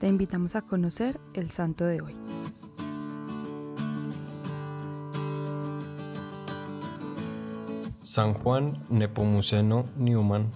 Te invitamos a conocer el santo de hoy. San Juan Nepomuceno Newman,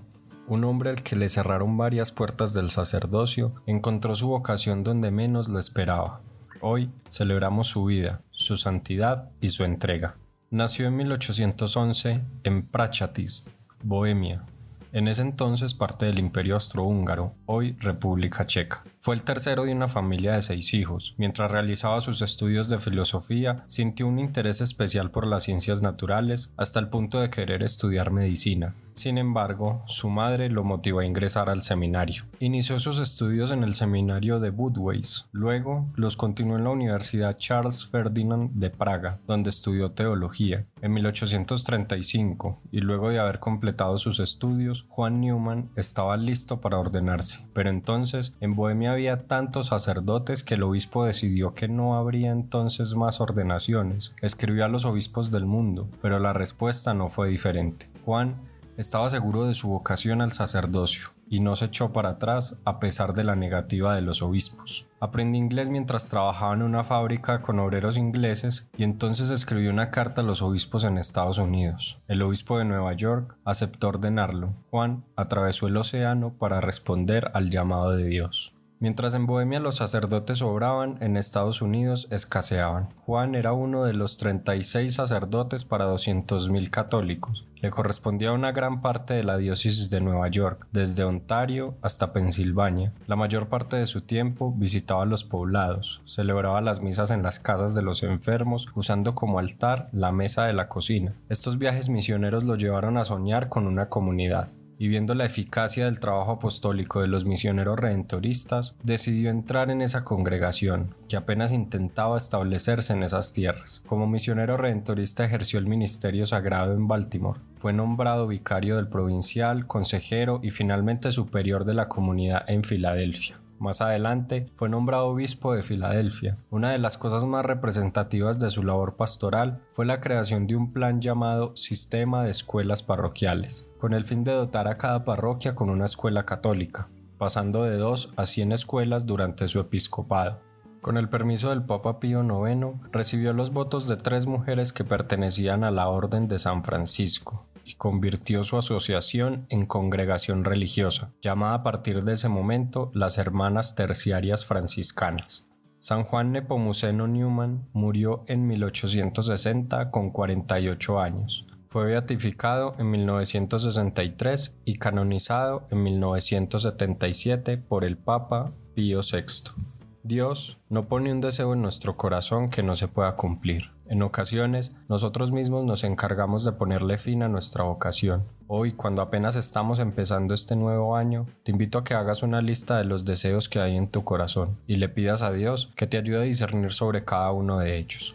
un hombre al que le cerraron varias puertas del sacerdocio, encontró su vocación donde menos lo esperaba. Hoy celebramos su vida, su santidad y su entrega. Nació en 1811 en Prachatis, Bohemia, en ese entonces parte del Imperio Austrohúngaro, hoy República Checa. Fue el tercero de una familia de seis hijos. Mientras realizaba sus estudios de filosofía, sintió un interés especial por las ciencias naturales hasta el punto de querer estudiar medicina. Sin embargo, su madre lo motivó a ingresar al seminario. Inició sus estudios en el seminario de Budweis, luego los continuó en la Universidad Charles Ferdinand de Praga, donde estudió teología. En 1835, y luego de haber completado sus estudios, Juan Newman estaba listo para ordenarse. Pero entonces, en Bohemia había tantos sacerdotes que el obispo decidió que no habría entonces más ordenaciones. Escribió a los obispos del mundo, pero la respuesta no fue diferente. Juan estaba seguro de su vocación al sacerdocio y no se echó para atrás a pesar de la negativa de los obispos. Aprendí inglés mientras trabajaba en una fábrica con obreros ingleses y entonces escribió una carta a los obispos en Estados Unidos. El obispo de Nueva York aceptó ordenarlo. Juan atravesó el océano para responder al llamado de Dios. Mientras en Bohemia los sacerdotes sobraban, en Estados Unidos escaseaban. Juan era uno de los 36 sacerdotes para 200.000 católicos. Le correspondía una gran parte de la diócesis de Nueva York, desde Ontario hasta Pensilvania. La mayor parte de su tiempo visitaba los poblados, celebraba las misas en las casas de los enfermos, usando como altar la mesa de la cocina. Estos viajes misioneros lo llevaron a soñar con una comunidad y viendo la eficacia del trabajo apostólico de los misioneros redentoristas, decidió entrar en esa congregación, que apenas intentaba establecerse en esas tierras. Como misionero redentorista ejerció el ministerio sagrado en Baltimore. Fue nombrado vicario del provincial, consejero y finalmente superior de la comunidad en Filadelfia. Más adelante fue nombrado obispo de Filadelfia. Una de las cosas más representativas de su labor pastoral fue la creación de un plan llamado Sistema de Escuelas Parroquiales, con el fin de dotar a cada parroquia con una escuela católica, pasando de dos a cien escuelas durante su episcopado. Con el permiso del Papa Pío IX, recibió los votos de tres mujeres que pertenecían a la Orden de San Francisco, y convirtió su asociación en congregación religiosa, llamada a partir de ese momento las Hermanas Terciarias Franciscanas. San Juan Nepomuceno Newman murió en 1860 con 48 años. Fue beatificado en 1963 y canonizado en 1977 por el Papa Pío VI. Dios no pone un deseo en nuestro corazón que no se pueda cumplir. En ocasiones, nosotros mismos nos encargamos de ponerle fin a nuestra vocación. Hoy, cuando apenas estamos empezando este nuevo año, te invito a que hagas una lista de los deseos que hay en tu corazón y le pidas a Dios que te ayude a discernir sobre cada uno de ellos.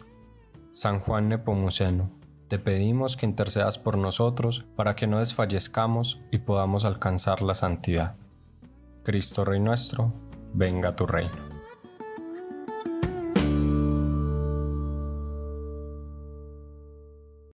San Juan Nepomuceno, te pedimos que intercedas por nosotros para que no desfallezcamos y podamos alcanzar la santidad. Cristo Rey nuestro, venga tu reino.